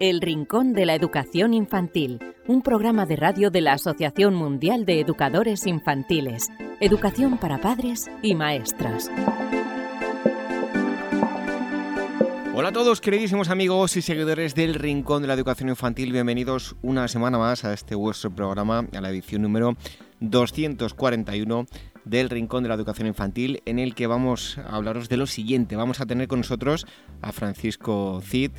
El Rincón de la Educación Infantil, un programa de radio de la Asociación Mundial de Educadores Infantiles. Educación para padres y maestras. Hola a todos, queridísimos amigos y seguidores del Rincón de la Educación Infantil. Bienvenidos una semana más a este vuestro programa, a la edición número 241 del Rincón de la Educación Infantil, en el que vamos a hablaros de lo siguiente. Vamos a tener con nosotros a Francisco Cid,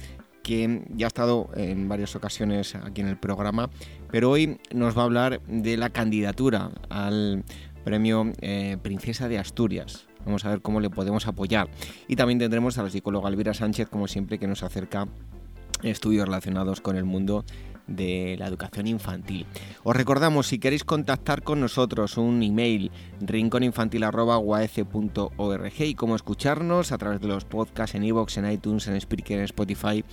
que ya ha estado en varias ocasiones aquí en el programa, pero hoy nos va a hablar de la candidatura al premio eh, Princesa de Asturias. Vamos a ver cómo le podemos apoyar. Y también tendremos a la psicóloga Elvira Sánchez, como siempre, que nos acerca estudios relacionados con el mundo de la educación infantil. Os recordamos, si queréis contactar con nosotros, un email rinconinfantil.org y cómo escucharnos a través de los podcasts en iVoox, en iTunes, en Spreaker, en Spotify,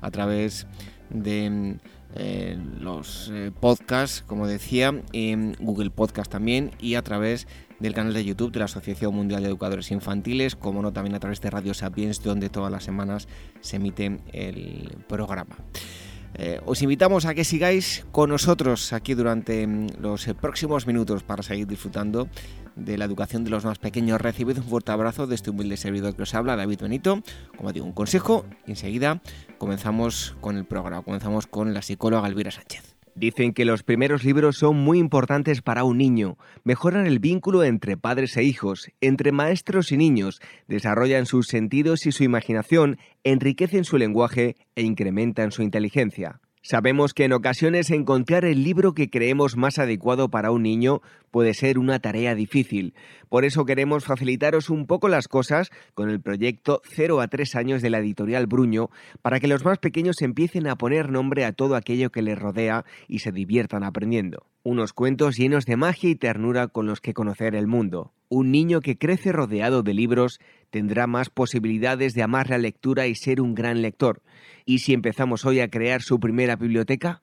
a través de eh, los eh, podcasts, como decía, en Google Podcast también y a través del canal de YouTube de la Asociación Mundial de Educadores Infantiles, como no también a través de Radio Sapiens, donde todas las semanas se emite el programa. Eh, os invitamos a que sigáis con nosotros aquí durante mm, los eh, próximos minutos para seguir disfrutando de la educación de los más pequeños. Recibid un fuerte abrazo de este humilde servidor que os habla, David Benito. Como digo, un consejo y enseguida comenzamos con el programa. Comenzamos con la psicóloga Elvira Sánchez. Dicen que los primeros libros son muy importantes para un niño, mejoran el vínculo entre padres e hijos, entre maestros y niños, desarrollan sus sentidos y su imaginación, enriquecen su lenguaje e incrementan su inteligencia. Sabemos que en ocasiones encontrar el libro que creemos más adecuado para un niño puede ser una tarea difícil. Por eso queremos facilitaros un poco las cosas con el proyecto 0 a 3 años de la editorial Bruño para que los más pequeños empiecen a poner nombre a todo aquello que les rodea y se diviertan aprendiendo. Unos cuentos llenos de magia y ternura con los que conocer el mundo. Un niño que crece rodeado de libros tendrá más posibilidades de amar la lectura y ser un gran lector. ¿Y si empezamos hoy a crear su primera biblioteca?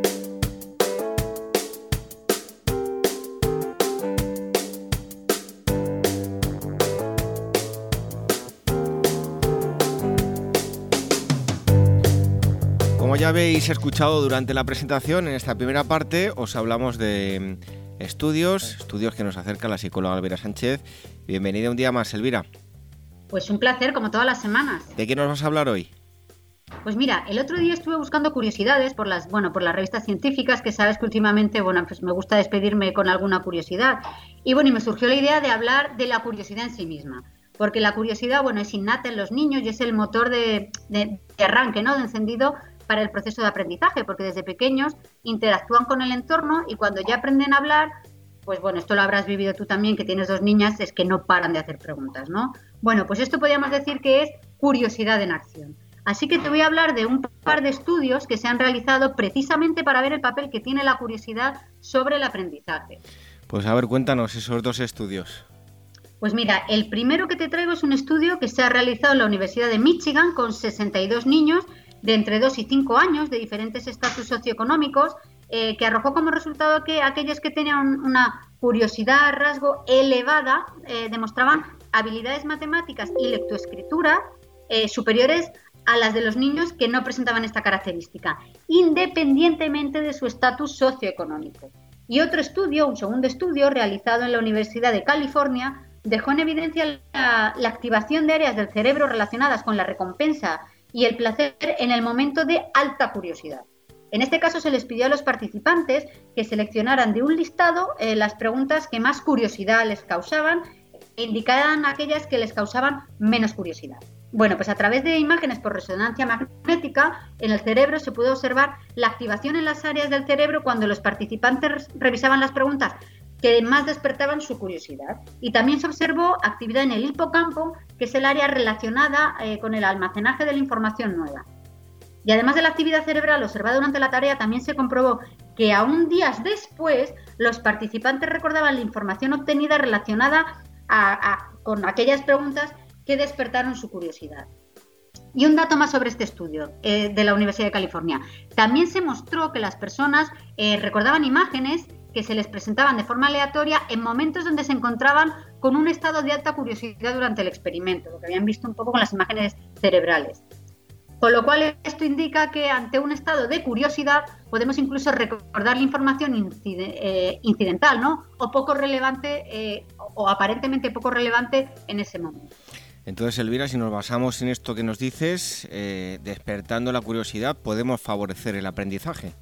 Ya habéis escuchado durante la presentación, en esta primera parte os hablamos de mm, estudios, estudios que nos acerca la psicóloga Elvira Sánchez. Bienvenida un día más, Elvira. Pues un placer, como todas las semanas. ¿De qué nos vas a hablar hoy? Pues mira, el otro día estuve buscando curiosidades por las, bueno, por las revistas científicas, que sabes que últimamente, bueno, pues me gusta despedirme con alguna curiosidad. Y bueno, y me surgió la idea de hablar de la curiosidad en sí misma. Porque la curiosidad, bueno, es innata en los niños y es el motor de, de arranque, ¿no? De encendido para el proceso de aprendizaje, porque desde pequeños interactúan con el entorno y cuando ya aprenden a hablar, pues bueno, esto lo habrás vivido tú también, que tienes dos niñas, es que no paran de hacer preguntas, ¿no? Bueno, pues esto podríamos decir que es curiosidad en acción. Así que te voy a hablar de un par de estudios que se han realizado precisamente para ver el papel que tiene la curiosidad sobre el aprendizaje. Pues a ver, cuéntanos esos dos estudios. Pues mira, el primero que te traigo es un estudio que se ha realizado en la Universidad de Michigan con 62 niños de entre 2 y 5 años de diferentes estatus socioeconómicos, eh, que arrojó como resultado que aquellos que tenían una curiosidad, rasgo elevada, eh, demostraban habilidades matemáticas y lectoescritura eh, superiores a las de los niños que no presentaban esta característica, independientemente de su estatus socioeconómico. Y otro estudio, un segundo estudio realizado en la Universidad de California, dejó en evidencia la, activación de áreas del cerebro relacionadas con la recompensa y el placer en el momento de alta curiosidad. En este caso se les pidió a los participantes que seleccionaran de un listado eh, las preguntas que más curiosidad les causaban e indicaran aquellas que les causaban menos curiosidad. Bueno, pues a través de imágenes por resonancia magnética en el cerebro se pudo observar la activación en las áreas del cerebro cuando los participantes revisaban las preguntas que más despertaban su curiosidad. Y también se observó actividad en el hipocampo, que es el área relacionada eh, con el almacenaje de la información nueva. Y además de la actividad cerebral observada durante la tarea, también se comprobó que aún días después los participantes recordaban la información obtenida relacionada con aquellas preguntas que despertaron su curiosidad. Y un dato más sobre este estudio eh, de la Universidad de California. También se mostró que las personas eh, recordaban imágenes que se les presentaban de forma aleatoria en momentos donde se encontraban con un estado de alta curiosidad durante el experimento, lo que habían visto un poco con las imágenes cerebrales. Con lo cual esto indica que ante un estado de curiosidad podemos incluso recordar la información eh, incidental, ¿no? O poco relevante eh, o aparentemente poco relevante en ese momento. Entonces, Elvira, si nos basamos en esto que nos dices, eh, despertando la curiosidad, podemos favorecer el aprendizaje.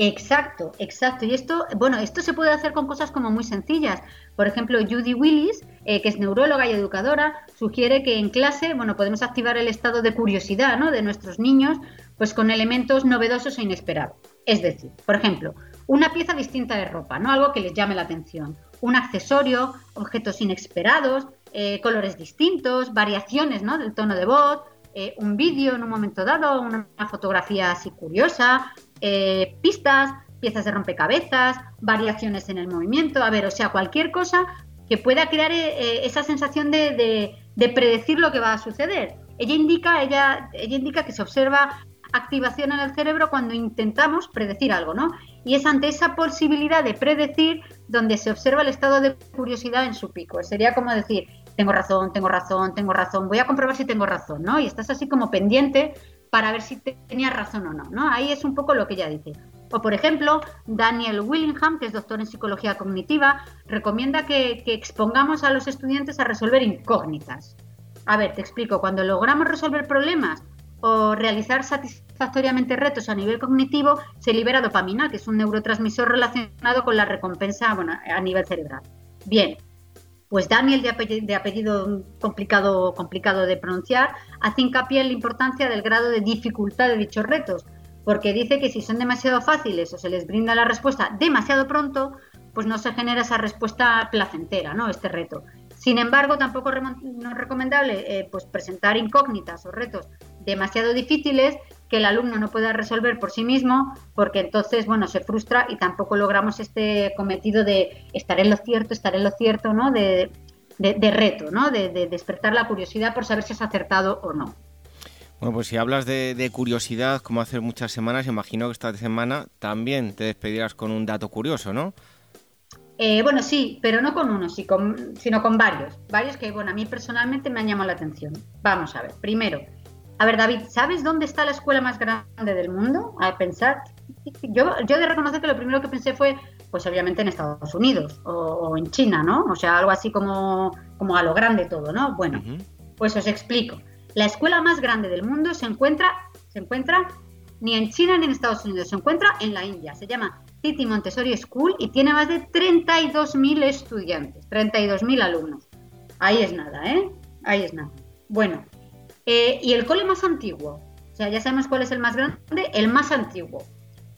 Exacto, exacto. Y esto, bueno, esto se puede hacer con cosas como muy sencillas. Por ejemplo, Judy Willis, eh, que es neuróloga y educadora, sugiere que en clase, bueno, podemos activar el estado de curiosidad, ¿no? De nuestros niños, pues con elementos novedosos e inesperados. Es decir, por ejemplo, una pieza distinta de ropa, ¿no? Algo que les llame la atención. Un accesorio, objetos inesperados, eh, colores distintos, variaciones, ¿no? Del tono de voz, eh, un vídeo en un momento dado, una fotografía así curiosa, eh, pistas, piezas de rompecabezas, variaciones en el movimiento, a ver, o sea, cualquier cosa que pueda crear eh, eh, esa sensación de, predecir lo que va a suceder. Ella indica, ella, ella indica que se observa activación en el cerebro cuando intentamos predecir algo, ¿no? Y es ante esa posibilidad de predecir donde se observa el estado de curiosidad en su pico. Sería como decir, tengo razón, tengo razón, tengo razón, voy a comprobar si tengo razón, ¿no? Y estás así como pendiente para ver si tenía razón o no, ¿no? Ahí es un poco lo que ella dice. O, por ejemplo, Daniel Willingham, que es doctor en psicología cognitiva, recomienda que, expongamos a los estudiantes a resolver incógnitas. A ver, te explico. Cuando logramos resolver problemas o realizar satisfactoriamente retos a nivel cognitivo, se libera dopamina, que es un neurotransmisor relacionado con la recompensa a nivel cerebral. Bien, pues Daniel, de apellido, complicado, complicado de pronunciar, hace hincapié en la importancia del grado de dificultad de dichos retos, porque dice que si son demasiado fáciles o se les brinda la respuesta demasiado pronto, pues no se genera esa respuesta placentera, ¿no? Este reto. Sin embargo, tampoco no es recomendable eh, pues presentar incógnitas o retos demasiado difíciles que el alumno no pueda resolver por sí mismo, porque entonces, bueno, se frustra y tampoco logramos este cometido de estar en lo cierto, estar en lo cierto, ¿no? De, reto, ¿no? De, despertar la curiosidad por saber si has acertado o no. Bueno, pues si hablas de, curiosidad, como hace muchas semanas, imagino que esta semana también te despedirás con un dato curioso, ¿no? Eh, bueno, sí, pero no con uno, sino con varios. Varios que, bueno, a mí personalmente me han llamado la atención. Vamos a ver. Primero, a ver, David, ¿sabes dónde está la escuela más grande del mundo? A pensar. Yo, yo de reconocer que lo primero que pensé fue, pues obviamente en Estados Unidos o, en China, ¿no? O sea, algo así como, como a lo grande todo, ¿no? Bueno, pues os explico. La escuela más grande del mundo se encuentra, se encuentra ni en China ni en Estados Unidos, se encuentra en la India. Se llama City Montessori School y tiene más de 32.000 estudiantes, 32.000 alumnos. Ahí es nada, ¿eh? Ahí es nada. Bueno, eh, y el cole más antiguo, o sea, ya sabemos cuál es el más grande, el más antiguo.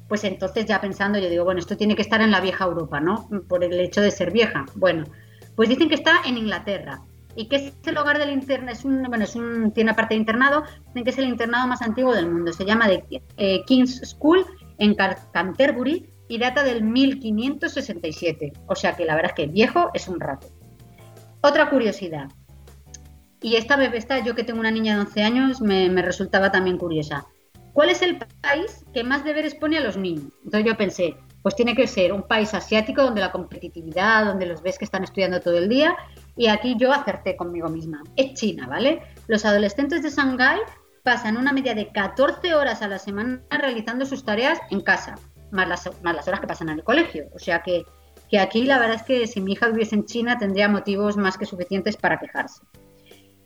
Pues entonces ya pensando, yo digo, bueno, esto tiene que estar en la vieja Europa, ¿no? Por el hecho de ser vieja. Bueno, pues dicen que está en Inglaterra. ¿Y que es el hogar del internado? Es un, bueno, es un, tiene una parte de internado, dicen que es el internado más antiguo del mundo. Se llama de, eh, King's School en Canterbury y data del 1567. O sea que la verdad es que viejo es un rato. Otra curiosidad. Y esta bebé, esta, yo que tengo una niña de 11 años, me, resultaba también curiosa. ¿Cuál es el país que más deberes pone a los niños? Entonces yo pensé, pues tiene que ser un país asiático donde la competitividad, donde los ves que están estudiando todo el día. Y aquí yo acerté conmigo misma. Es China, ¿vale? Los adolescentes de Shanghái pasan una media de 14 horas a la semana realizando sus tareas en casa, más las, más las horas que pasan en el colegio. O sea que, que aquí la verdad es que si mi hija viviese en China tendría motivos más que suficientes para quejarse.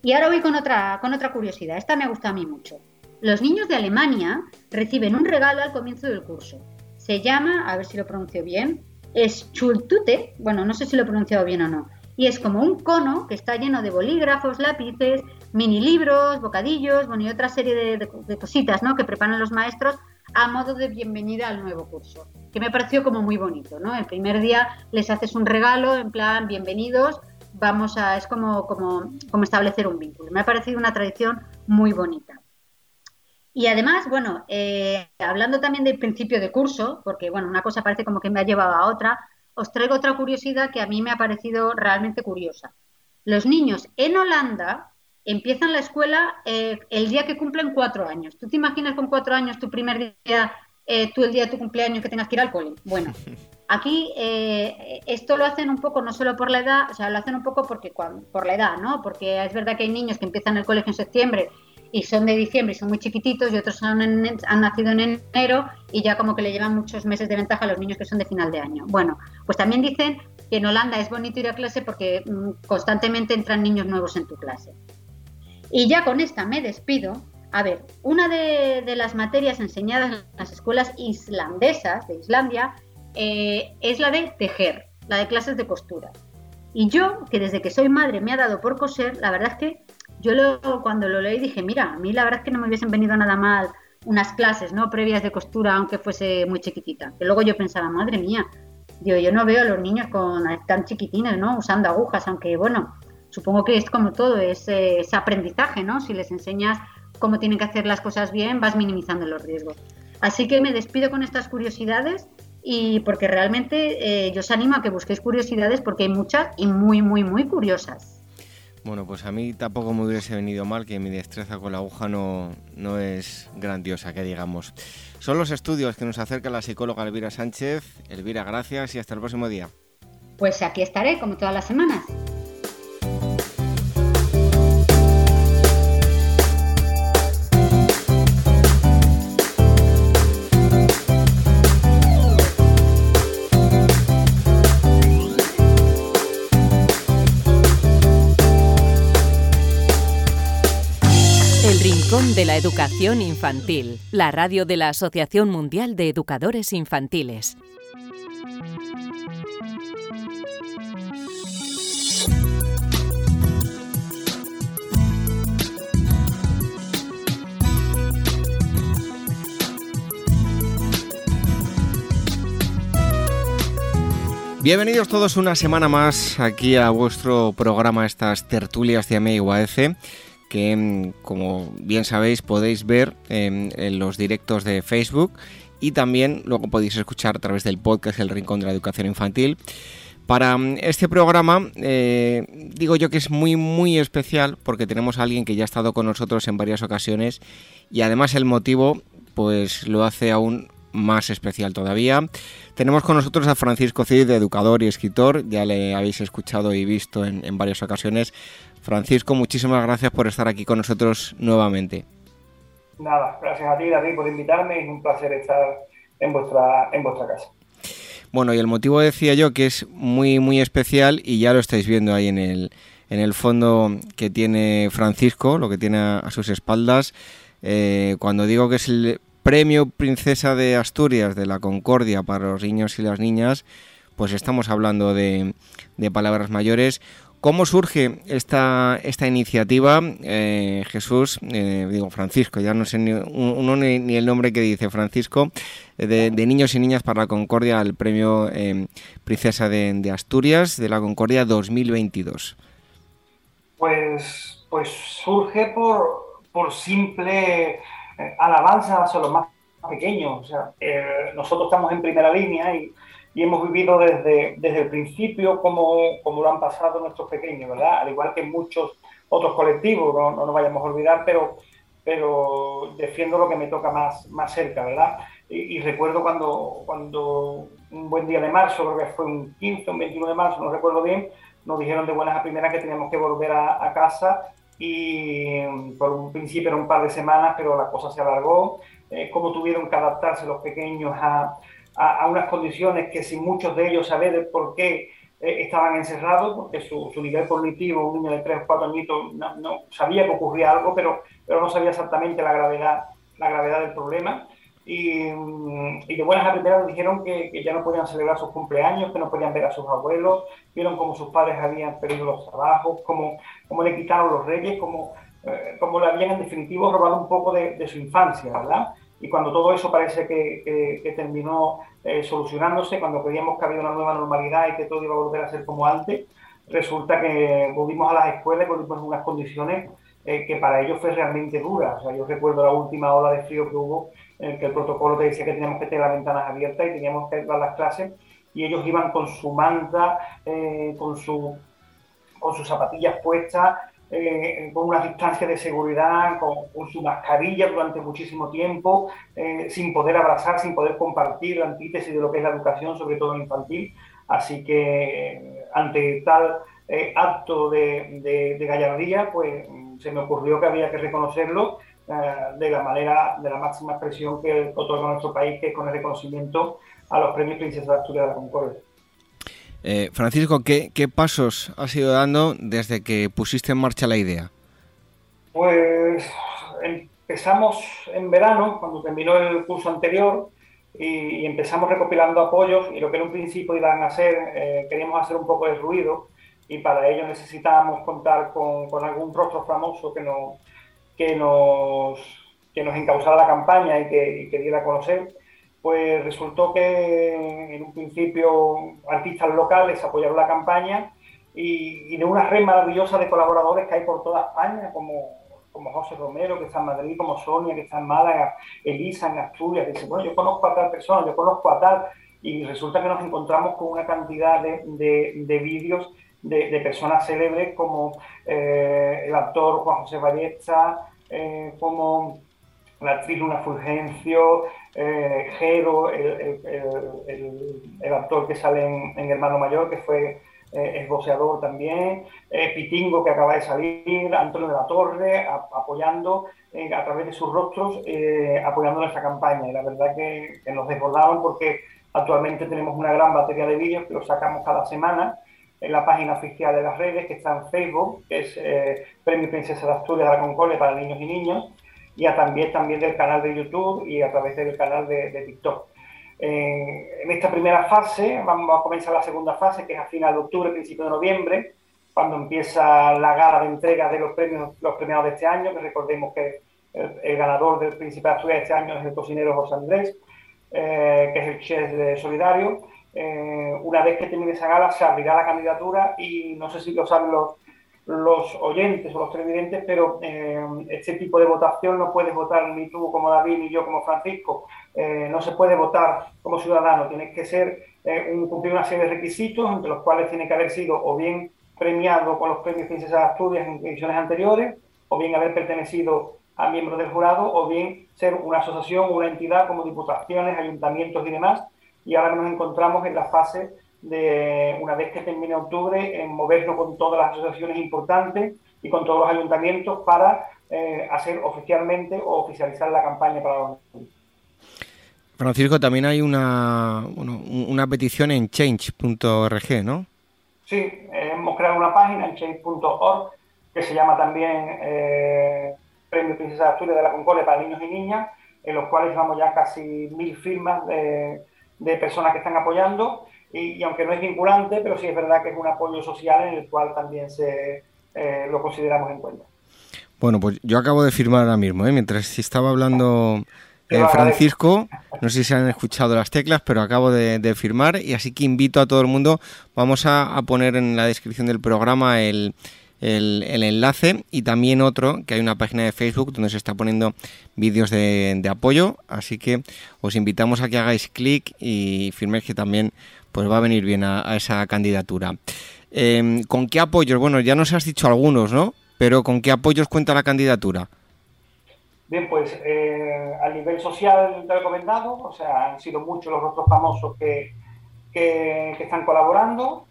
Y ahora voy con otra, con otra curiosidad. Esta me gusta a mí mucho. Los niños de Alemania reciben un regalo al comienzo del curso. Se llama, a ver si lo pronuncio bien, Schultute, bueno, no sé si lo he pronunciado bien o no, y es como un cono que está lleno de bolígrafos, lápices, mini libros, bocadillos, bueno, y otra serie de, cositas, ¿no? Que preparan los maestros a modo de bienvenida al nuevo curso, que me pareció como muy bonito, ¿no? El primer día les haces un regalo en plan bienvenidos, vamos a, es como, como, como establecer un vínculo. Me ha parecido una tradición muy bonita. Y además, bueno, eh, hablando también del principio de curso, porque bueno, una cosa parece como que me ha llevado a otra, os traigo otra curiosidad que a mí me ha parecido realmente curiosa. Los niños en Holanda empiezan la escuela eh, el día que cumplen cuatro años. ¿Tú te imaginas con cuatro años tu primer día, eh, tú el día de tu cumpleaños que tengas que ir al cole? Bueno, aquí esto lo hacen un poco no solo por la edad, o sea, lo hacen un poco porque por la edad, ¿no? Porque es verdad que hay niños que empiezan el colegio en septiembre y son de diciembre y son muy chiquititos y otros han, nacido en enero y ya como que le llevan muchos meses de ventaja a los niños que son de final de año. Bueno, pues también dicen que en Holanda es bonito ir a clase porque mm, constantemente entran niños nuevos en tu clase. Y ya con esta me despido. A ver, una de, las materias enseñadas en las escuelas islandesas de Islandia eh, es la de tejer, la de clases de costura. Y yo, que desde que soy madre me ha dado por coser, la verdad es que yo lo, cuando lo leí dije, mira, a mí la verdad es que no me hubiesen venido nada mal unas clases, ¿no? Previas de costura, aunque fuese muy chiquitita. Que luego yo pensaba, madre mía, digo, yo no veo a los niños con tan chiquitines, ¿no? Usando agujas, aunque bueno, supongo que es como todo, es, eh, ese aprendizaje, ¿no? Si les enseñas cómo tienen que hacer las cosas bien, vas minimizando los riesgos. Así que me despido con estas curiosidades y porque realmente eh, yo os animo a que busquéis curiosidades porque hay muchas y muy, muy, muy curiosas. Bueno, pues a mí tampoco me hubiese venido mal que mi destreza con la aguja no, no es grandiosa, que digamos. Son los estudios que nos acerca la psicóloga Elvira Sánchez. Elvira, gracias y hasta el próximo día. Pues aquí estaré, como todas las semanas. De la Educación Infantil, la radio de la Asociación Mundial de Educadores Infantiles. Bienvenidos todos una semana más aquí a vuestro programa, estas tertulias de AME que mm, como bien sabéis podéis ver em, en los directos de Facebook y también luego podéis escuchar a través del podcast El Rincón de la Educación Infantil. Para mm, este programa eh, digo yo que es muy muy especial porque tenemos a alguien que ya ha estado con nosotros en varias ocasiones y además el motivo pues lo hace aún más especial todavía. Tenemos con nosotros a Francisco Cid, educador y escritor, ya le habéis escuchado y visto en, en varias ocasiones. Francisco, muchísimas gracias por estar aquí con nosotros nuevamente. Nada, gracias a ti, David, por invitarme. Es un placer estar en vuestra, en vuestra casa. Bueno, y el motivo decía yo que es muy, muy especial y ya lo estáis viendo ahí en el, en el fondo que tiene Francisco, lo que tiene a, sus espaldas. Eh, cuando digo que es el premio Princesa de Asturias de la Concordia para los niños y las niñas, pues estamos hablando de, de palabras mayores. ¿Cómo surge esta, esta iniciativa, eh, Jesús, eh, digo Francisco, ya no sé ni, uno ni, el nombre que dice Francisco, eh, de, Niños y Niñas para la Concordia, al premio Princesa de, Asturias de la Concordia 2022? Pues, pues surge por, por simple alabanza a los más pequeños. O sea, nosotros estamos en primera línea y y hemos vivido desde, desde el principio como, como lo han pasado nuestros pequeños, ¿verdad? Al igual que muchos otros colectivos, no, no nos vayamos a olvidar, pero, pero defiendo lo que me toca más, más cerca, ¿verdad? Y, recuerdo cuando, cuando un buen día de marzo, creo que fue un 15 o un 21 de marzo, no recuerdo bien, nos dijeron de buenas a primeras que teníamos que volver a, a casa y por un principio era un par de semanas, pero la cosa se alargó. Eh, cómo tuvieron que adaptarse los pequeños a, a, unas condiciones que sin muchos de ellos saber por qué eh, estaban encerrados, porque su, su, nivel cognitivo, un niño de 3 o 4 añitos, no, sabía que ocurría algo, pero, pero no sabía exactamente la gravedad, la gravedad del problema. Y, mm, y, de buenas a primeras dijeron que, que, ya no podían celebrar sus cumpleaños, que no podían ver a sus abuelos, vieron cómo sus padres habían perdido los trabajos, cómo, cómo le quitaron los reyes, cómo, eh, cómo le habían en definitivo robado un poco de, de, su infancia, ¿verdad? Y cuando todo eso parece que, terminó eh, solucionándose, cuando creíamos que había una nueva normalidad y que todo iba a volver a ser como antes, resulta que volvimos a las escuelas, volvimos en unas condiciones eh, que para ellos fue realmente dura. O sea, yo recuerdo la última ola de frío que hubo en que el protocolo te decía que teníamos que tener las ventanas abiertas y teníamos que dar las clases y ellos iban con su manta, eh, con, su, con sus zapatillas puestas, eh, con una distancia de seguridad, con, su mascarilla durante muchísimo tiempo, eh, sin poder abrazar, sin poder compartir la antítesis de lo que es la educación, sobre todo infantil. Así que ante tal acto de, gallardía, pues se me ocurrió que había que reconocerlo eh, de la manera, de la máxima expresión que otorga nuestro país, que es con el reconocimiento a los premios Princesa de Asturias de la Concordia. Eh, Francisco, ¿qué, ¿qué, pasos has ido dando desde que pusiste en marcha la idea? Pues empezamos en verano, cuando terminó el curso anterior, y, empezamos recopilando apoyos, y lo que en un principio iban a hacer, eh, queríamos hacer un poco de ruido, y para ello necesitábamos contar con, algún rostro famoso que nos que nos, que nos la campaña y que, que diera a conocer, pues resultó que en un principio artistas locales apoyaron la campaña y, de una red maravillosa de colaboradores que hay por toda España, como, como José Romero, que está en Madrid, como Sonia, que está en Málaga, Elisa en Asturias, que dice, bueno, yo conozco a tal persona, yo conozco a tal, y resulta que nos encontramos con una cantidad de, de, vídeos de, personas célebres como eh, el actor Juan José Ballesta, eh, como la actriz Luna Fulgencio, eh, Jero, el, el, actor que sale en, Hermano Mayor, que fue eh, también, Pitingo, que acaba de salir, Antonio de la Torre, apoyando a través de sus rostros, apoyando nuestra campaña. Y la verdad que, que nos desbordaron porque actualmente tenemos una gran batería de vídeos que los sacamos cada semana en la página oficial de las redes, que está en Facebook, que es eh, Premio Princesa de Asturias de la Concordia para niños y niñas, y a también, también del canal de YouTube y a través del canal de, TikTok. en esta primera fase, vamos a comenzar la segunda fase, que es a final de octubre, principio de noviembre, cuando empieza la gala de entrega de los premios, los premiados de este año, que recordemos que el, ganador del Príncipe de Asturias de este año es el cocinero José Andrés, eh, que es el chef de Solidario, eh, una vez que termine esa gala se abrirá la candidatura y no sé si lo saben los, los oyentes o los televidentes, pero eh, este tipo de votación no puedes votar ni tú como David ni yo como Francisco. Eh, no se puede votar como ciudadano, tienes que ser un, cumplir una serie de requisitos, entre los cuales tiene que haber sido o bien premiado con los premios Princesa de Asturias en ediciones anteriores, o bien haber pertenecido a miembros del jurado, o bien ser una asociación o una entidad como diputaciones, ayuntamientos y demás, y ahora nos encontramos en la fase de, una vez que termine octubre, en movernos con todas las asociaciones importantes y con todos los ayuntamientos para eh, hacer oficialmente o oficializar la campaña para los Francisco, también hay una, una petición en change.org, ¿no? Sí, hemos creado una página en change.org que se llama también eh, Premio Princesa de Asturias de la Concordia para niños y niñas, en los cuales llevamos ya casi mil firmas de de personas que están apoyando y, aunque no es vinculante, pero sí es verdad que es un apoyo social en el cual también se eh, lo consideramos en cuenta. Bueno, pues yo acabo de firmar ahora mismo, ¿eh? mientras estaba hablando eh, Francisco, no sé si se han escuchado las teclas, pero acabo de, firmar y así que invito a todo el mundo, vamos a poner en la descripción del programa el, el, enlace y también otro, que hay una página de Facebook donde se está poniendo vídeos de, apoyo, así que os invitamos a que hagáis clic y firméis que también pues va a venir bien a, esa candidatura. Em, ¿Con qué apoyos? Bueno, ya nos has dicho algunos, ¿no? Pero ¿con qué apoyos cuenta la candidatura? Bien, pues eh, a nivel social recomendado, o sea, han sido muchos los otros famosos que, que están colaborando.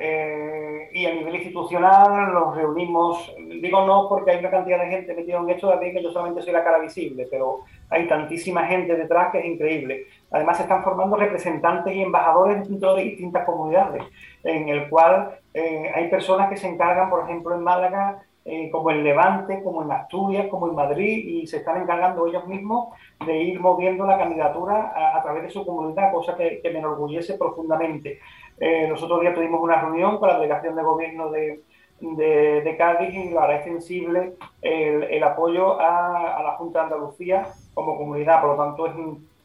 Eh, y a nivel institucional nos reunimos, digo no porque hay una cantidad de gente metida en esto, también que yo solamente soy la cara visible, pero hay tantísima gente detrás que es increíble. Además se están formando representantes y embajadores dentro de distintas comunidades, en el cual eh, hay personas que se encargan, por ejemplo, en Málaga, eh, como en Levante, como en Asturias, como en Madrid, y se están encargando ellos mismos de ir moviendo la candidatura a, través de su comunidad, cosa que, me enorgullece profundamente. Eh, nosotros ya tuvimos una reunión con la delegación de gobierno de, de, Cádiz y ahora es sensible el, apoyo a, la Junta de Andalucía como comunidad, por lo tanto es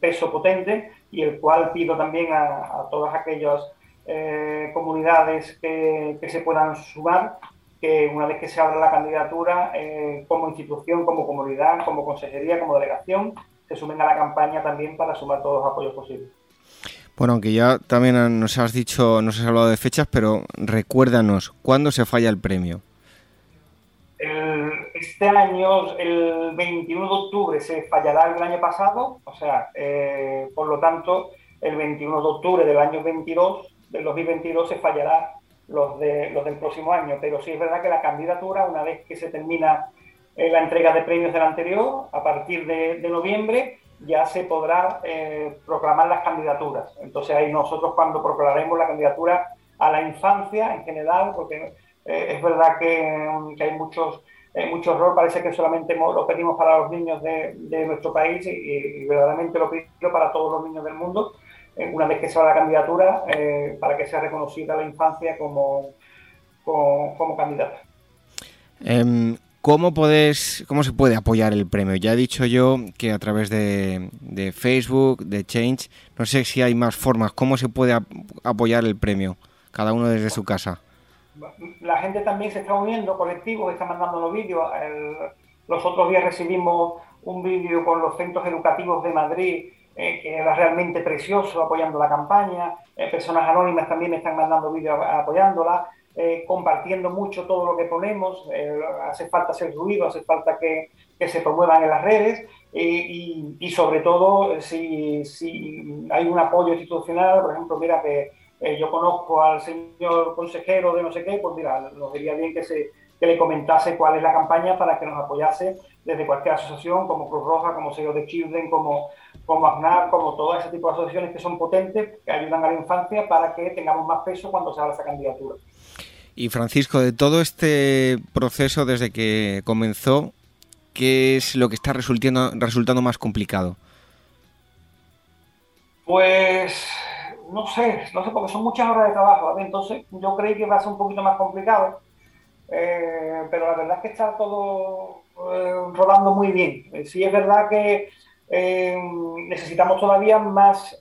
peso potente y el cual pido también a, todas aquellas eh, comunidades que, que, se puedan sumar que una vez que se abra la candidatura, eh, como institución, como comunidad, como consejería, como delegación, se sumen a la campaña también para sumar todos los apoyos posibles. Bueno, aunque ya también nos has dicho, nos has hablado de fechas, pero recuérdanos, ¿cuándo se falla el premio? Este año, el 21 de octubre, se fallará el año pasado, o sea, eh, por lo tanto, el 21 de octubre del año 22, del 2022, se fallará los, de, los del próximo año. Pero sí es verdad que la candidatura, una vez que se termina eh, la entrega de premios del anterior, a partir de, noviembre, ya se podrá eh, proclamar las candidaturas. Entonces ahí nosotros cuando proclamaremos la candidatura a la infancia en general, porque eh, es verdad que, hay muchos, mucho error, parece que solamente lo pedimos para los niños de, nuestro país y, verdaderamente lo pido para todos los niños del mundo, una vez que se va la candidatura, eh, para que sea reconocida la infancia como, como, candidata. Em, ¿Cómo, podés, ¿Cómo se puede apoyar el premio? Ya he dicho yo que a través de, Facebook, de Change, no sé si hay más formas. ¿Cómo se puede apoyar el premio? Cada uno desde su casa. La gente también se está uniendo, colectivos, está mandando los vídeos. los otros días recibimos un vídeo con los centros educativos de Madrid eh, que era realmente precioso apoyando la campaña, eh, personas anónimas también me están mandando vídeos apoyándola, eh, compartiendo mucho todo lo que ponemos, hace falta hacer ruido, hace falta que, que se promuevan en las redes. Y, y, sobre todo si, si, hay un apoyo institucional, por ejemplo, mira que yo conozco al señor consejero de no sé qué, pues mira, nos diría bien que, se, que le comentase cuál es la campaña para que nos apoyase desde cualquier asociación, como Cruz Roja, como Sello de Children, como como AFNAR, como todo ese tipo de asociaciones que son potentes, que ayudan a la infancia para que tengamos más peso cuando se haga esa candidatura. Y Francisco, de todo este proceso desde que comenzó, ¿qué es lo que está resultando, resultando más complicado? Pues no sé, no sé, porque son muchas horas de trabajo, entonces yo creí que va a ser un poquito más complicado, eh, pero la verdad es que está todo eh, rodando muy bien. Eh, sí es verdad que necesitamos todavía más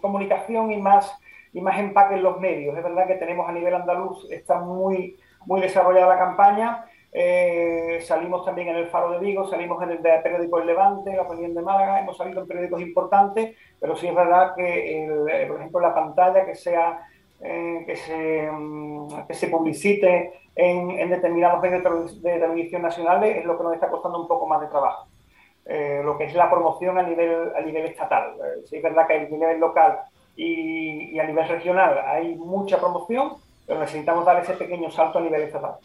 comunicación y más, y más empaque en los medios. Es verdad que tenemos a nivel andaluz, está muy, muy desarrollada la campaña. Eh, salimos también en el Faro de Vigo, salimos en el periódico El Levante, la Opinión de Málaga, hemos salido en periódicos importantes, pero sí es verdad que, por ejemplo, la pantalla que sea que, se, mm, que se publicite en, determinados medios de televisión nacionales es lo que nos está costando un poco más de trabajo. Eh, lo que es la promoción a nivel, a nivel estatal. Eh, sí es verdad que a nivel local y, a nivel regional hay mucha promoción, pero necesitamos dar ese pequeño salto a nivel estatal.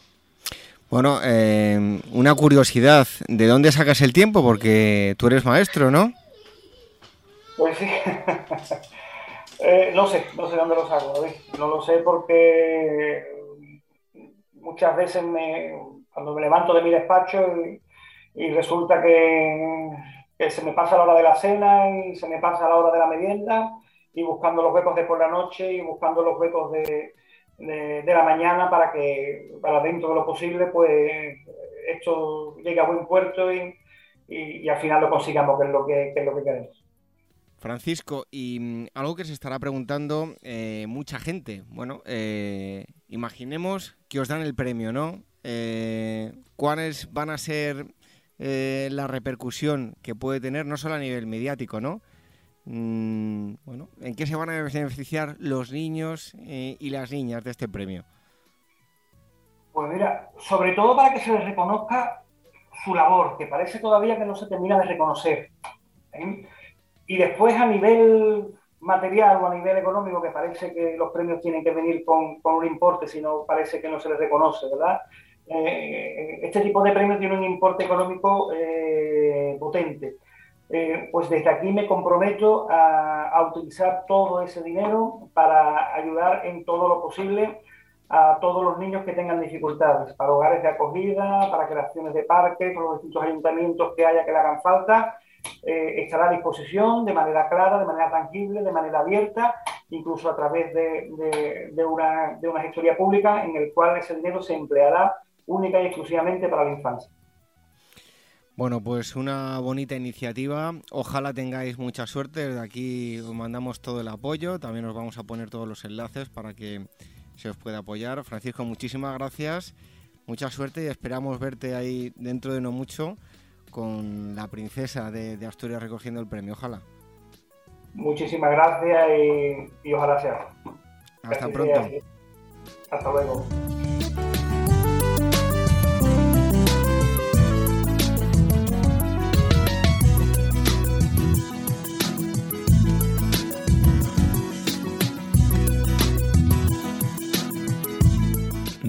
Bueno, eh, una curiosidad, ¿de dónde sacas el tiempo? Porque tú eres maestro, ¿no? Pues sí. no sé, no sé dónde lo saco, No lo sé porque muchas veces me, cuando me levanto de mi despacho y resulta que, se me pasa la hora de la cena y se me pasa la hora de la merienda y buscando los huecos de por la noche y buscando los huecos de, de, la mañana para que, para dentro de lo posible, pues esto llegue a buen puerto y, y, al final lo consigamos, que es lo que, es lo que queremos. Francisco, y mm, algo que se estará preguntando eh, mucha gente. Bueno, eh, imaginemos que os dan el premio, ¿no? Eh, ¿Cuáles van a ser eh, la repercusión que puede tener, no solo a nivel mediático, ¿no? Mm, bueno, ¿en qué se van a beneficiar los niños eh, y las niñas de este premio? Pues mira, sobre todo para que se les reconozca su labor, que parece todavía que no se termina de reconocer. ¿eh? Y después a nivel material o a nivel económico, que parece que los premios tienen que venir con, un importe, sino parece que no se les reconoce, ¿verdad? Eh, este tipo de premios tiene un importe económico eh, potente. Eh, pues desde aquí me comprometo a, utilizar todo ese dinero para ayudar en todo lo posible a todos los niños que tengan dificultades, para hogares de acogida, para creaciones de parques, con los distintos ayuntamientos que haya que le hagan falta, eh, estará a disposición de manera clara, de manera tangible, de manera abierta, incluso a través de, una, de una gestoría pública en el cual ese dinero se empleará única y exclusivamente para la infancia. Bueno, pues una bonita iniciativa. Ojalá tengáis mucha suerte. Desde aquí os mandamos todo el apoyo. También os vamos a poner todos los enlaces para que se os pueda apoyar. Francisco, muchísimas gracias. Mucha suerte y esperamos verte ahí dentro de no mucho con la princesa de, de Asturias recogiendo el premio. Ojalá. Muchísimas gracias y, y ojalá sea. Hasta pronto. Hasta luego.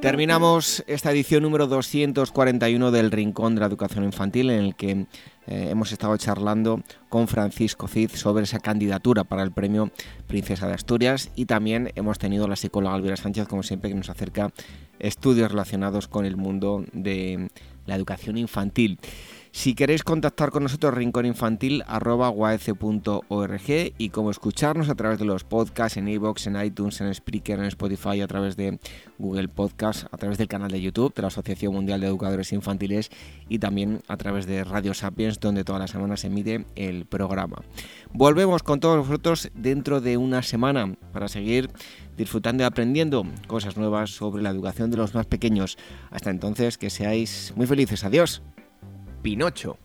Terminamos esta edición número 241 del Rincón de la Educación Infantil en el que eh, hemos estado charlando con Francisco Cid sobre esa candidatura para el premio Princesa de Asturias y también hemos tenido la psicóloga Alvira Sánchez, como siempre, que nos acerca estudios relacionados con el mundo de la educación infantil. Si queréis contactar con nosotros, rincóninfantil.org y como escucharnos a través de los podcasts en iVoox, en iTunes, en Spreaker, en Spotify, a través de Google Podcast, a través del canal de YouTube de la Asociación Mundial de Educadores Infantiles y también a través de Radio Sapiens, donde todas las semanas se emite el programa. Volvemos con todos vosotros dentro de una semana para seguir disfrutando y aprendiendo cosas nuevas sobre la educación de los más pequeños. Hasta entonces, que seáis muy felices. Adiós. Pinocho.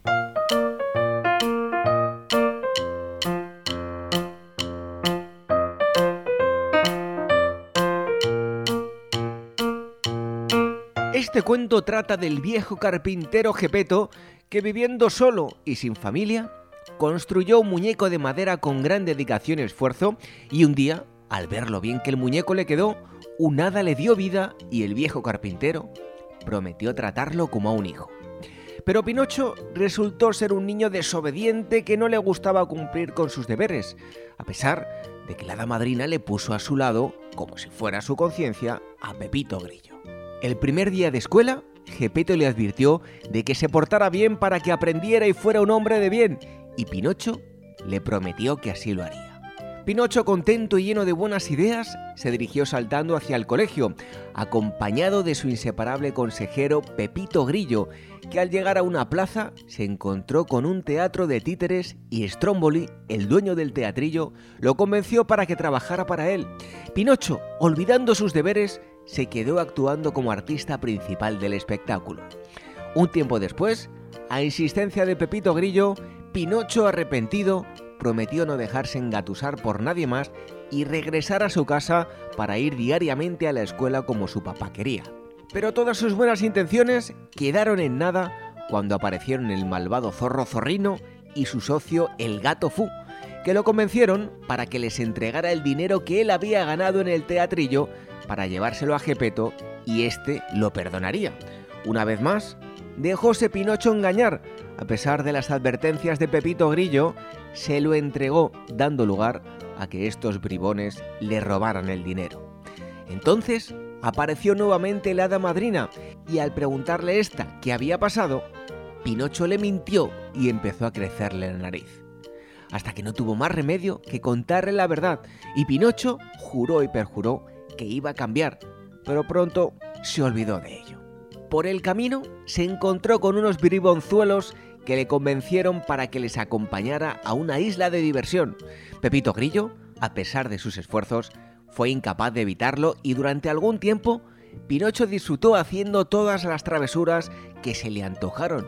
Este cuento trata del viejo carpintero Gepeto que viviendo solo y sin familia, construyó un muñeco de madera con gran dedicación y esfuerzo y un día, al ver lo bien que el muñeco le quedó, un hada le dio vida y el viejo carpintero prometió tratarlo como a un hijo. Pero Pinocho resultó ser un niño desobediente que no le gustaba cumplir con sus deberes, a pesar de que la hada madrina le puso a su lado, como si fuera su conciencia, a Pepito Grillo. El primer día de escuela, Gepeto le advirtió de que se portara bien para que aprendiera y fuera un hombre de bien, y Pinocho le prometió que así lo haría. Pinocho, contento y lleno de buenas ideas, se dirigió saltando hacia el colegio, acompañado de su inseparable consejero Pepito Grillo, que al llegar a una plaza se encontró con un teatro de títeres y Stromboli, el dueño del teatrillo, lo convenció para que trabajara para él. Pinocho, olvidando sus deberes, se quedó actuando como artista principal del espectáculo. Un tiempo después, a insistencia de Pepito Grillo, Pinocho arrepentido prometió no dejarse engatusar por nadie más y regresar a su casa para ir diariamente a la escuela como su papá quería. Pero todas sus buenas intenciones quedaron en nada cuando aparecieron el malvado zorro zorrino y su socio el gato Fu, que lo convencieron para que les entregara el dinero que él había ganado en el teatrillo para llevárselo a Gepeto y éste lo perdonaría. Una vez más, dejóse Pinocho engañar. A pesar de las advertencias de Pepito Grillo, se lo entregó dando lugar a que estos bribones le robaran el dinero. Entonces apareció nuevamente la hada madrina y al preguntarle esta qué había pasado, Pinocho le mintió y empezó a crecerle la nariz. Hasta que no tuvo más remedio que contarle la verdad y Pinocho juró y perjuró que iba a cambiar, pero pronto se olvidó de ello. Por el camino se encontró con unos bribonzuelos que le convencieron para que les acompañara a una isla de diversión. Pepito Grillo, a pesar de sus esfuerzos, fue incapaz de evitarlo y durante algún tiempo Pinocho disfrutó haciendo todas las travesuras que se le antojaron,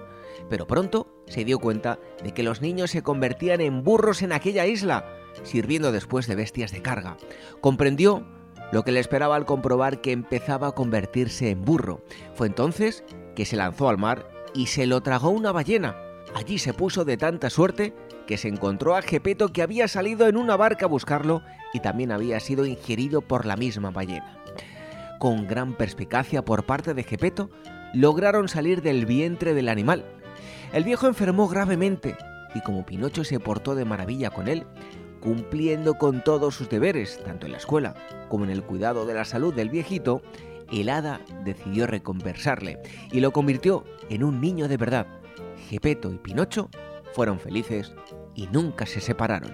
pero pronto se dio cuenta de que los niños se convertían en burros en aquella isla, sirviendo después de bestias de carga. Comprendió lo que le esperaba al comprobar que empezaba a convertirse en burro. Fue entonces que se lanzó al mar y se lo tragó una ballena. Allí se puso de tanta suerte que se encontró a Gepeto que había salido en una barca a buscarlo y también había sido ingerido por la misma ballena. Con gran perspicacia por parte de Gepeto, lograron salir del vientre del animal. El viejo enfermó gravemente y como Pinocho se portó de maravilla con él, cumpliendo con todos sus deberes, tanto en la escuela como en el cuidado de la salud del viejito, el hada decidió recompensarle y lo convirtió en un niño de verdad. Gepeto y Pinocho fueron felices y nunca se separaron.